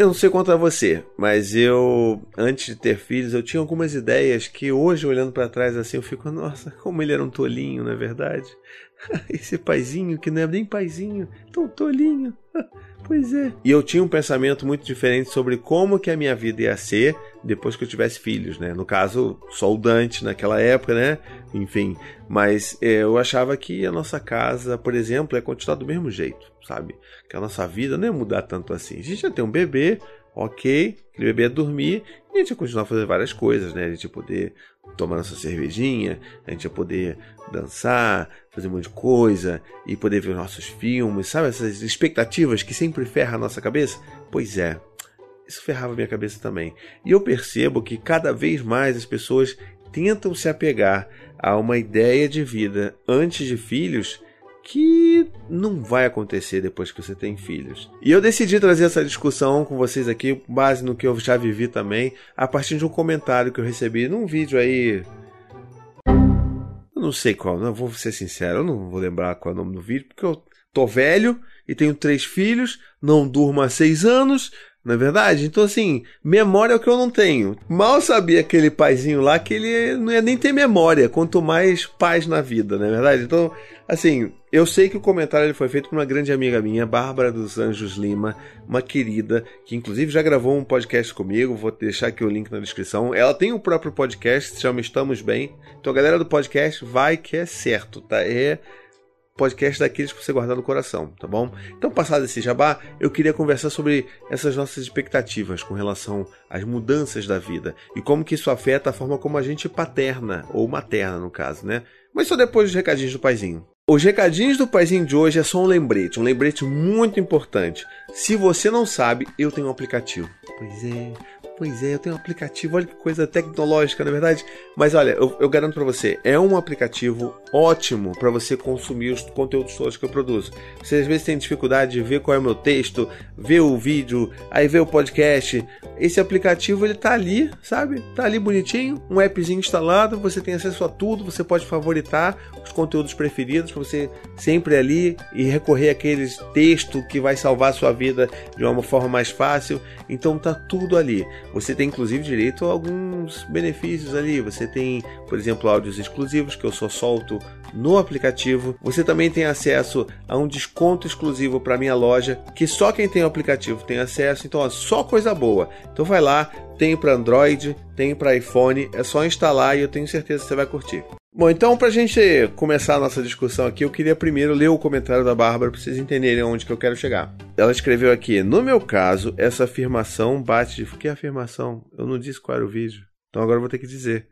Eu não sei quanto a você, mas eu, antes de ter filhos, eu tinha algumas ideias que hoje, olhando para trás assim, eu fico, nossa, como ele era um tolinho, não é verdade? Esse paizinho, que não é nem paizinho, tão tolinho. Pois é. E eu tinha um pensamento muito diferente sobre como que a minha vida ia ser depois que eu tivesse filhos, né? No caso, só o Dante naquela época, né? Enfim, mas é, eu achava que a nossa casa, por exemplo, ia continuar do mesmo jeito, sabe? Que a nossa vida não ia mudar tanto assim. A gente ia ter um bebê, ok, aquele bebê ia dormir e a gente ia continuar fazendo várias coisas, né? A gente ia poder tomar nossa cervejinha, a gente ia poder dançar, fazer um monte de coisa e poder ver nossos filmes, sabe? Essas expectativas que sempre ferram a nossa cabeça? Pois é, isso ferrava minha cabeça também. E eu percebo que cada vez mais as pessoas tentam se apegar a uma ideia de vida antes de filhos que não vai acontecer depois que você tem filhos. E eu decidi trazer essa discussão com vocês aqui, base no que eu já vivi também, a partir de um comentário que eu recebi num vídeo aí. Eu não sei qual, não vou ser sincero, eu não vou lembrar qual é o nome do vídeo, porque eu tô velho e tenho três filhos, não durmo há seis anos, não é verdade? Então, assim, memória é o que eu não tenho. Mal sabia aquele paizinho lá que ele não ia nem ter memória, quanto mais paz na vida, não é verdade? Então, assim, eu sei que o comentário ele foi feito por uma grande amiga minha, Bárbara dos Anjos Lima, uma querida, que inclusive já gravou um podcast comigo, vou deixar aqui o link na descrição. Ela tem o próprio podcast, se chama Estamos Bem. Então, a galera do podcast, vai que é certo, tá? É podcast daqueles para você guardar no coração, tá bom? Então, passado esse jabá, eu queria conversar sobre essas nossas expectativas com relação às mudanças da vida e como que isso afeta a forma como a gente paterna, ou materna no caso, né? Mas só depois dos recadinhos do paizinho. Os recadinhos do paizinho de hoje é só um lembrete, um lembrete muito importante. Se você não sabe, eu tenho um aplicativo. Pois é, Pois é, eu tenho um aplicativo, olha que coisa tecnológica, na é verdade. Mas olha, eu, eu garanto para você, é um aplicativo ótimo para você consumir os conteúdos todos que eu produzo. Você às vezes tem dificuldade de ver qual é o meu texto, ver o vídeo, aí ver o podcast. Esse aplicativo ele tá ali, sabe? Tá ali bonitinho, um appzinho instalado, você tem acesso a tudo, você pode favoritar os conteúdos preferidos para você sempre ali e recorrer àqueles texto que vai salvar a sua vida de uma forma mais fácil. Então tá tudo ali. Você tem inclusive direito a alguns benefícios ali. Você tem, por exemplo, áudios exclusivos que eu só solto no aplicativo. Você também tem acesso a um desconto exclusivo para minha loja, que só quem tem o aplicativo tem acesso. Então, ó, só coisa boa. Então vai lá, tem para Android, tem para iPhone, é só instalar e eu tenho certeza que você vai curtir. Bom, então para a gente começar a nossa discussão aqui, eu queria primeiro ler o comentário da Bárbara para vocês entenderem onde que eu quero chegar. Ela escreveu aqui: No meu caso, essa afirmação bate. Que afirmação? Eu não disse qual era o vídeo. Então agora eu vou ter que dizer.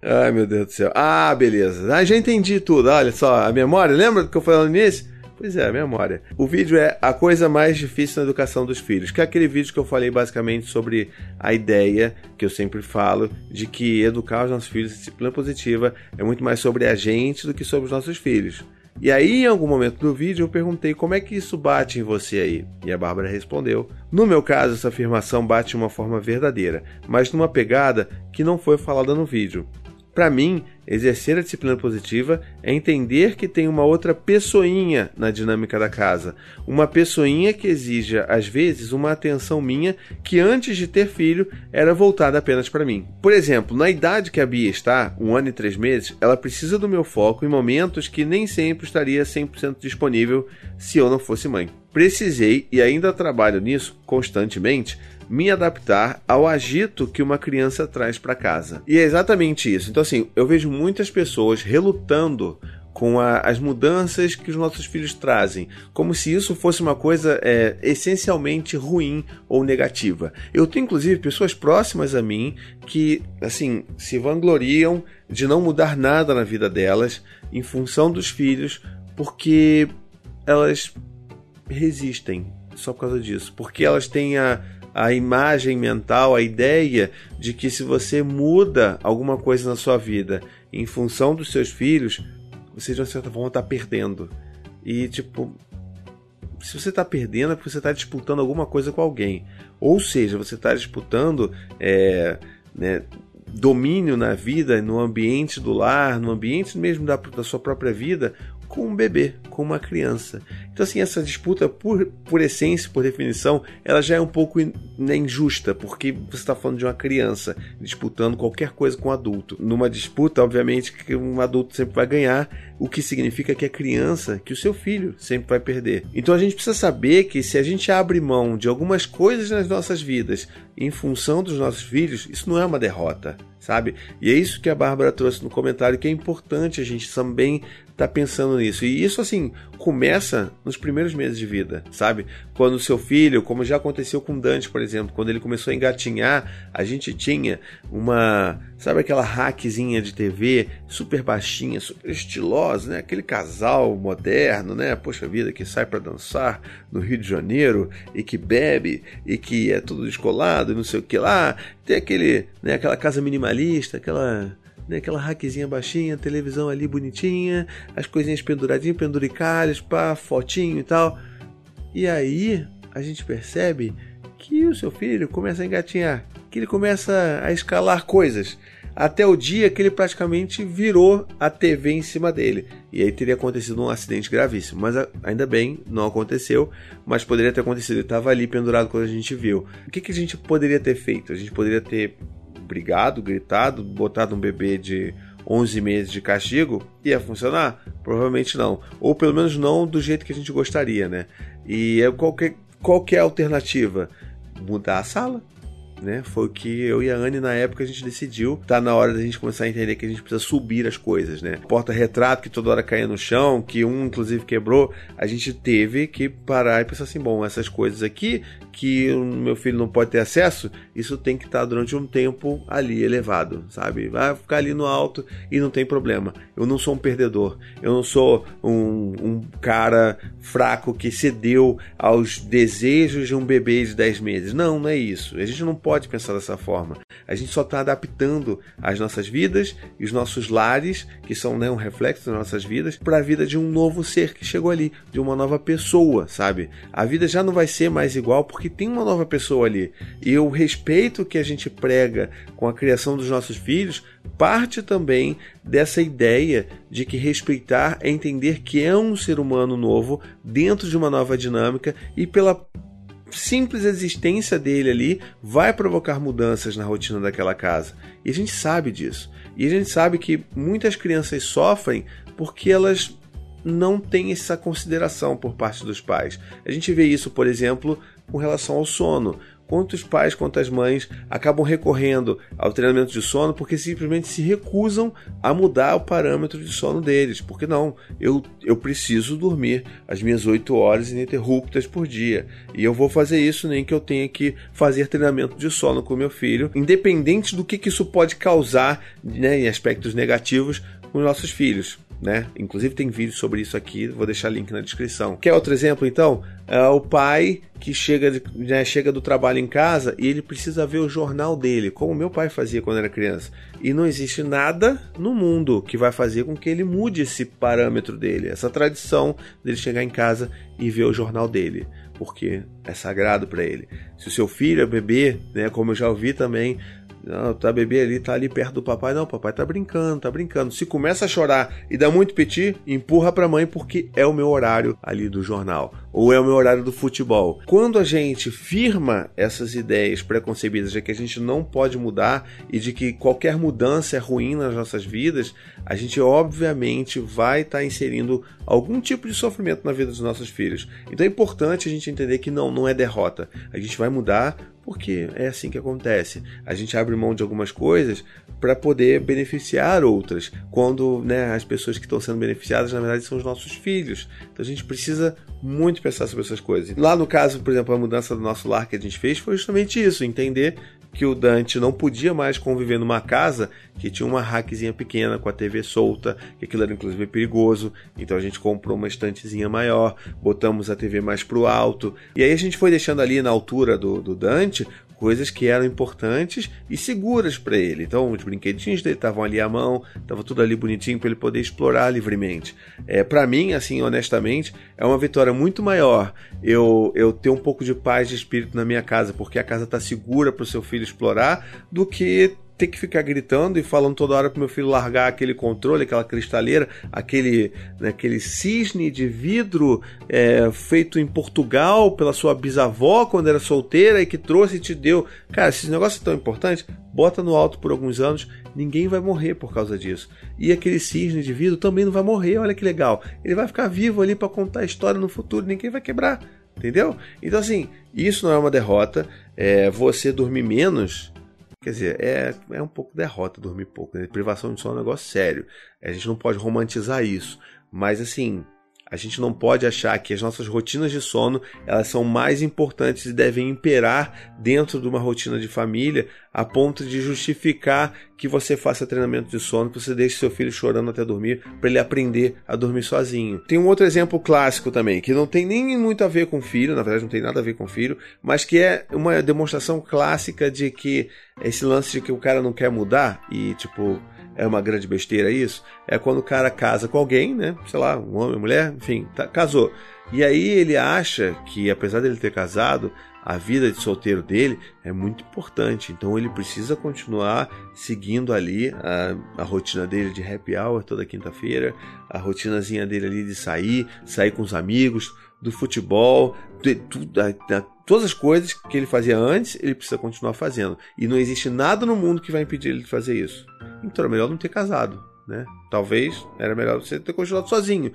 Ai meu Deus do céu. Ah, beleza. Ah, já entendi tudo. Olha só, a memória. Lembra do que eu falei no início? Pois é, a memória. O vídeo é a coisa mais difícil na educação dos filhos, que é aquele vídeo que eu falei basicamente sobre a ideia que eu sempre falo de que educar os nossos filhos em disciplina positiva é muito mais sobre a gente do que sobre os nossos filhos. E aí, em algum momento do vídeo, eu perguntei como é que isso bate em você aí. E a Bárbara respondeu: No meu caso, essa afirmação bate de uma forma verdadeira, mas numa pegada que não foi falada no vídeo. Para mim, exercer a disciplina positiva é entender que tem uma outra pessoinha na dinâmica da casa. Uma pessoinha que exija, às vezes, uma atenção minha que antes de ter filho era voltada apenas para mim. Por exemplo, na idade que a Bia está, um ano e três meses, ela precisa do meu foco em momentos que nem sempre estaria 100% disponível se eu não fosse mãe. Precisei, e ainda trabalho nisso constantemente, me adaptar ao agito que uma criança traz para casa. E é exatamente isso. Então, assim, eu vejo muitas pessoas relutando com a, as mudanças que os nossos filhos trazem, como se isso fosse uma coisa é, essencialmente ruim ou negativa. Eu tenho inclusive pessoas próximas a mim que, assim, se vangloriam de não mudar nada na vida delas em função dos filhos, porque elas resistem só por causa disso, porque elas têm a, a imagem mental, a ideia de que se você muda alguma coisa na sua vida em função dos seus filhos, você de uma certa forma está perdendo. E tipo, se você está perdendo é porque você está disputando alguma coisa com alguém. Ou seja, você está disputando é, né, domínio na vida, no ambiente do lar, no ambiente mesmo da, da sua própria vida, com um bebê, com uma criança. Então, assim, essa disputa, por, por essência, por definição, ela já é um pouco in, né, injusta, porque você está falando de uma criança disputando qualquer coisa com um adulto. Numa disputa, obviamente, que um adulto sempre vai ganhar, o que significa que a criança, que o seu filho, sempre vai perder. Então, a gente precisa saber que se a gente abre mão de algumas coisas nas nossas vidas em função dos nossos filhos, isso não é uma derrota, sabe? E é isso que a Bárbara trouxe no comentário, que é importante a gente também tá pensando nisso. E isso, assim, começa nos primeiros meses de vida, sabe? Quando o seu filho, como já aconteceu com Dante, por exemplo, quando ele começou a engatinhar, a gente tinha uma, sabe aquela hackzinha de TV super baixinha, super estilosa, né? Aquele casal moderno, né? Poxa vida, que sai para dançar no Rio de Janeiro e que bebe e que é tudo descolado não sei o que lá. Tem aquele, né, aquela casa minimalista, aquela né, aquela raquezinha baixinha, televisão ali bonitinha, as coisinhas penduradinhas, penduricalhas, pá, fotinho e tal. E aí a gente percebe que o seu filho começa a engatinhar, que ele começa a escalar coisas, até o dia que ele praticamente virou a TV em cima dele. E aí teria acontecido um acidente gravíssimo. Mas ainda bem, não aconteceu, mas poderia ter acontecido. Ele estava ali pendurado quando a gente viu. O que, que a gente poderia ter feito? A gente poderia ter brigado, gritado, botado um bebê de 11 meses de castigo, ia funcionar? Provavelmente não. Ou pelo menos não do jeito que a gente gostaria, né? E é qual que, qual que é a alternativa? Mudar a sala né? Foi o que eu e a Anne na época a gente decidiu. Tá na hora da gente começar a entender que a gente precisa subir as coisas, né? Porta-retrato que toda hora caía no chão, que um inclusive quebrou, a gente teve que parar e pensar assim, bom, essas coisas aqui que o meu filho não pode ter acesso, isso tem que estar tá durante um tempo ali elevado, sabe? Vai ficar ali no alto e não tem problema. Eu não sou um perdedor. Eu não sou um, um cara fraco que cedeu aos desejos de um bebê de 10 meses. Não, não é isso. A gente não pode pensar dessa forma. A gente só está adaptando as nossas vidas e os nossos lares, que são né, um reflexo das nossas vidas, para a vida de um novo ser que chegou ali, de uma nova pessoa, sabe? A vida já não vai ser mais igual porque tem uma nova pessoa ali. E o respeito que a gente prega com a criação dos nossos filhos parte também dessa ideia de que respeitar é entender que é um ser humano novo dentro de uma nova dinâmica e pela simples existência dele ali vai provocar mudanças na rotina daquela casa. E a gente sabe disso. E a gente sabe que muitas crianças sofrem porque elas não têm essa consideração por parte dos pais. A gente vê isso, por exemplo, com relação ao sono quantos pais, quantas mães acabam recorrendo ao treinamento de sono porque simplesmente se recusam a mudar o parâmetro de sono deles. Porque não, eu, eu preciso dormir as minhas 8 horas ininterruptas por dia. E eu vou fazer isso nem que eu tenha que fazer treinamento de sono com meu filho, independente do que, que isso pode causar né, em aspectos negativos com os nossos filhos né? Inclusive tem vídeo sobre isso aqui, vou deixar link na descrição. Quer outro exemplo então? É o pai que chega, né, chega do trabalho em casa e ele precisa ver o jornal dele, como meu pai fazia quando era criança. E não existe nada no mundo que vai fazer com que ele mude esse parâmetro dele, essa tradição dele chegar em casa e ver o jornal dele porque é sagrado para ele. Se o seu filho é bebê, né, como eu já ouvi também, não, tá bebê ali, tá ali perto do papai. Não, papai tá brincando, tá brincando. Se começa a chorar e dá muito piti, empurra pra mãe porque é o meu horário ali do jornal. Ou é o meu horário do futebol. Quando a gente firma essas ideias preconcebidas de que a gente não pode mudar e de que qualquer mudança é ruim nas nossas vidas, a gente obviamente vai estar tá inserindo algum tipo de sofrimento na vida dos nossos filhos. Então é importante a gente entender que não, não é derrota. A gente vai mudar porque é assim que acontece. A gente abre mão de algumas coisas para poder beneficiar outras, quando né, as pessoas que estão sendo beneficiadas na verdade são os nossos filhos. Então a gente precisa muito pensar sobre essas coisas. Lá no caso, por exemplo, a mudança do nosso lar que a gente fez foi justamente isso, entender que o Dante não podia mais conviver numa casa que tinha uma rackzinha pequena com a TV solta, que aquilo era inclusive perigoso. Então a gente comprou uma estantezinha maior, botamos a TV mais pro alto. E aí a gente foi deixando ali na altura do, do Dante coisas que eram importantes e seguras para ele. Então, os brinquedinhos dele estavam ali à mão, estava tudo ali bonitinho para ele poder explorar livremente. É, para mim, assim, honestamente, é uma vitória muito maior eu, eu ter um pouco de paz de espírito na minha casa, porque a casa está segura para o seu filho explorar, do que ter que ficar gritando e falando toda hora pro meu filho largar aquele controle, aquela cristaleira, aquele, né, aquele cisne de vidro é, feito em Portugal pela sua bisavó quando era solteira e que trouxe e te deu. Cara, esses negócios tão importantes, bota no alto por alguns anos, ninguém vai morrer por causa disso. E aquele cisne de vidro também não vai morrer, olha que legal. Ele vai ficar vivo ali para contar a história no futuro, ninguém vai quebrar. Entendeu? Então, assim, isso não é uma derrota. É, você dormir menos Quer dizer, é, é um pouco derrota dormir pouco. Né? Privação de sono é um negócio sério. A gente não pode romantizar isso. Mas assim, a gente não pode achar que as nossas rotinas de sono elas são mais importantes e devem imperar dentro de uma rotina de família a ponto de justificar que você faça treinamento de sono, que você deixe seu filho chorando até dormir para ele aprender a dormir sozinho. Tem um outro exemplo clássico também, que não tem nem muito a ver com filho, na verdade não tem nada a ver com filho, mas que é uma demonstração clássica de que esse lance de que o cara não quer mudar e tipo é uma grande besteira isso, é quando o cara casa com alguém, né? Sei lá, um homem, mulher, enfim, tá, casou. E aí ele acha que, apesar dele ter casado, a vida de solteiro dele é muito importante. Então ele precisa continuar seguindo ali a, a rotina dele de happy hour toda quinta-feira, a rotinazinha dele ali de sair, sair com os amigos, do futebol, todas as coisas que ele fazia antes, ele precisa continuar fazendo. E não existe nada no mundo que vai impedir ele de fazer isso. Então é melhor não ter casado. Né? Talvez era melhor você ter continuado sozinho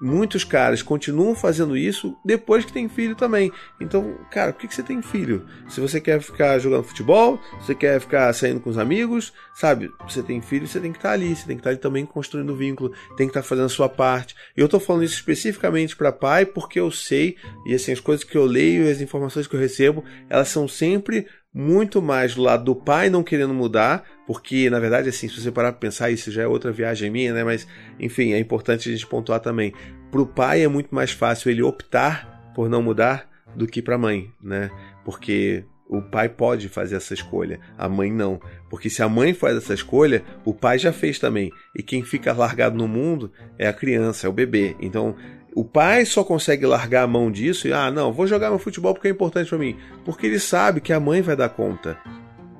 muitos caras continuam fazendo isso depois que tem filho também. Então, cara, por que, que você tem filho? Se você quer ficar jogando futebol, você quer ficar saindo com os amigos, sabe? Você tem filho, você tem que estar ali, você tem que estar ali também construindo vínculo, tem que estar fazendo a sua parte. Eu estou falando isso especificamente para pai porque eu sei, e assim, as coisas que eu leio e as informações que eu recebo, elas são sempre muito mais do lado do pai não querendo mudar, porque na verdade, assim, se você parar para pensar, isso já é outra viagem minha, né? Mas enfim, é importante a gente pontuar também. Para o pai é muito mais fácil ele optar por não mudar do que para a mãe, né? Porque o pai pode fazer essa escolha, a mãe não. Porque se a mãe faz essa escolha, o pai já fez também. E quem fica largado no mundo é a criança, é o bebê. Então, o pai só consegue largar a mão disso e, ah, não, vou jogar meu futebol porque é importante para mim. Porque ele sabe que a mãe vai dar conta,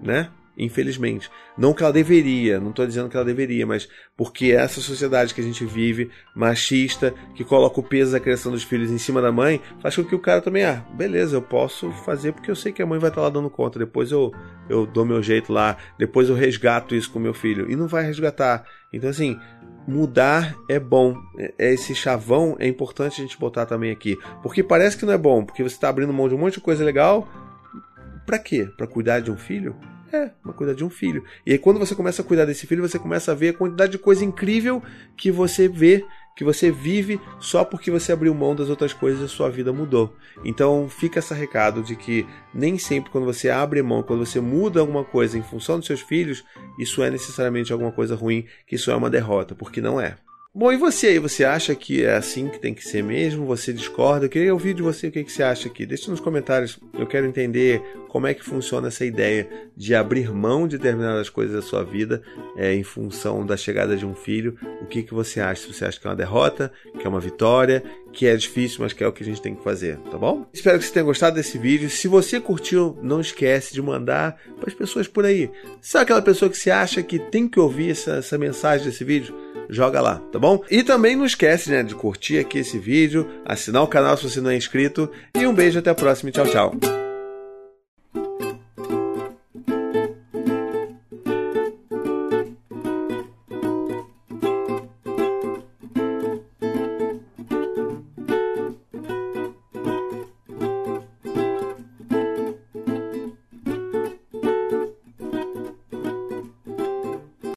né? Infelizmente. Não que ela deveria, não estou dizendo que ela deveria, mas porque essa sociedade que a gente vive, machista, que coloca o peso da criação dos filhos em cima da mãe, faz com que o cara também, ah, beleza, eu posso fazer porque eu sei que a mãe vai estar lá dando conta, depois eu, eu dou meu jeito lá, depois eu resgato isso com meu filho. E não vai resgatar. Então, assim, mudar é bom. É, esse chavão é importante a gente botar também aqui. Porque parece que não é bom, porque você está abrindo mão de um monte de coisa legal. Para quê? Para cuidar de um filho? É, para cuidar de um filho. E aí, quando você começa a cuidar desse filho, você começa a ver a quantidade de coisa incrível que você vê que você vive só porque você abriu mão das outras coisas a sua vida mudou. Então fica esse recado de que nem sempre quando você abre mão, quando você muda alguma coisa em função dos seus filhos, isso é necessariamente alguma coisa ruim, que isso é uma derrota, porque não é. Bom, e você aí? Você acha que é assim que tem que ser mesmo? Você discorda? Eu queria ouvir de você o que, que você acha aqui. Deixe nos comentários. Eu quero entender como é que funciona essa ideia de abrir mão de determinadas coisas da sua vida é, em função da chegada de um filho. O que, que você acha? Se você acha que é uma derrota, que é uma vitória, que é difícil, mas que é o que a gente tem que fazer, tá bom? Espero que você tenha gostado desse vídeo. Se você curtiu, não esquece de mandar para as pessoas por aí. Sabe aquela pessoa que você acha que tem que ouvir essa, essa mensagem desse vídeo? joga lá, tá bom? E também não esquece, né, de curtir aqui esse vídeo, assinar o canal se você não é inscrito e um beijo até a próxima, tchau, tchau.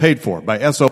paid for by SO.